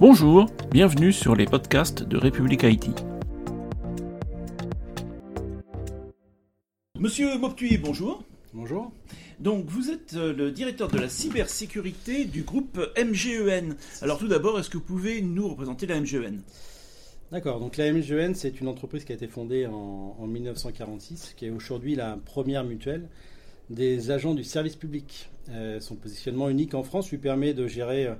Bonjour, bienvenue sur les podcasts de République Haïti. Monsieur Moptuy, bonjour. Bonjour. Donc vous êtes euh, le directeur de la cybersécurité du groupe MGEN. Alors tout d'abord, est-ce que vous pouvez nous représenter la MGEN D'accord, donc la MGEN, c'est une entreprise qui a été fondée en, 1946, qui est aujourd'hui la première mutuelle des agents du service public. Euh, son positionnement unique en France lui permet de gérer euh,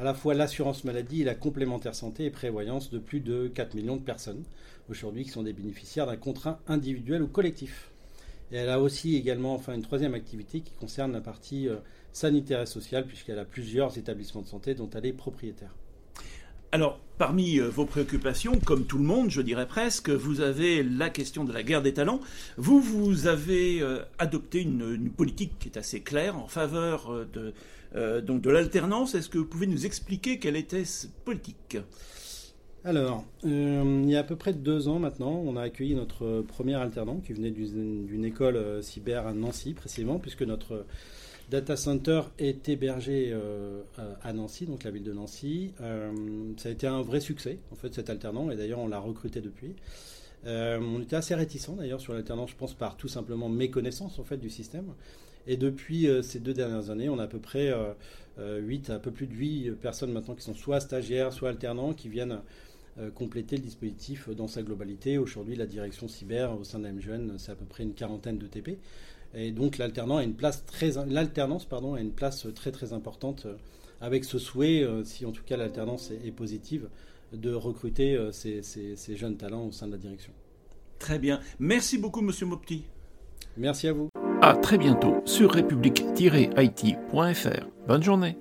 à la fois l'assurance maladie et la complémentaire santé et prévoyance de plus de 4 millions de personnes aujourd'hui qui sont des bénéficiaires d'un contrat individuel ou collectif. Et elle a aussi également enfin une troisième activité qui concerne la partie euh, sanitaire et sociale puisqu'elle a plusieurs établissements de santé dont elle est propriétaire. Alors, parmi euh, vos préoccupations, comme tout le monde, je dirais presque, vous avez la question de la guerre des talents. Vous, vous avez euh, adopté une, politique qui est assez claire en faveur de, euh, donc de l'alternance. Est-ce que vous pouvez nous expliquer quelle était cette politique? Alors, il y a à peu près deux ans maintenant, on a accueilli notre premier alternant qui venait d'une école cyber à Nancy précisément, puisque notre data center est hébergé à Nancy, donc la ville de Nancy. ça a été un vrai succès, en fait, cet alternant, et d'ailleurs on l'a recruté depuis. on était assez réticents d'ailleurs sur l'alternance, je pense, par tout simplement méconnaissance en fait du système. Et depuis euh, ces deux dernières années, on a à peu près 8, euh, euh, un peu plus de 8 personnes maintenant qui sont soit stagiaires, soit alternants, qui viennent compléter le dispositif dans sa globalité. Aujourd'hui, la direction cyber au sein de la c'est à peu près une quarantaine de TP. Et donc l'alternance a une place très, l'alternance pardon a une place très très importante avec ce souhait, si en tout cas l'alternance est, positive, de recruter ces, ces, jeunes talents au sein de la direction. Très bien. Merci beaucoup, Monsieur Mopti. Merci à vous. À très bientôt sur république-it.fr. Bonne journée.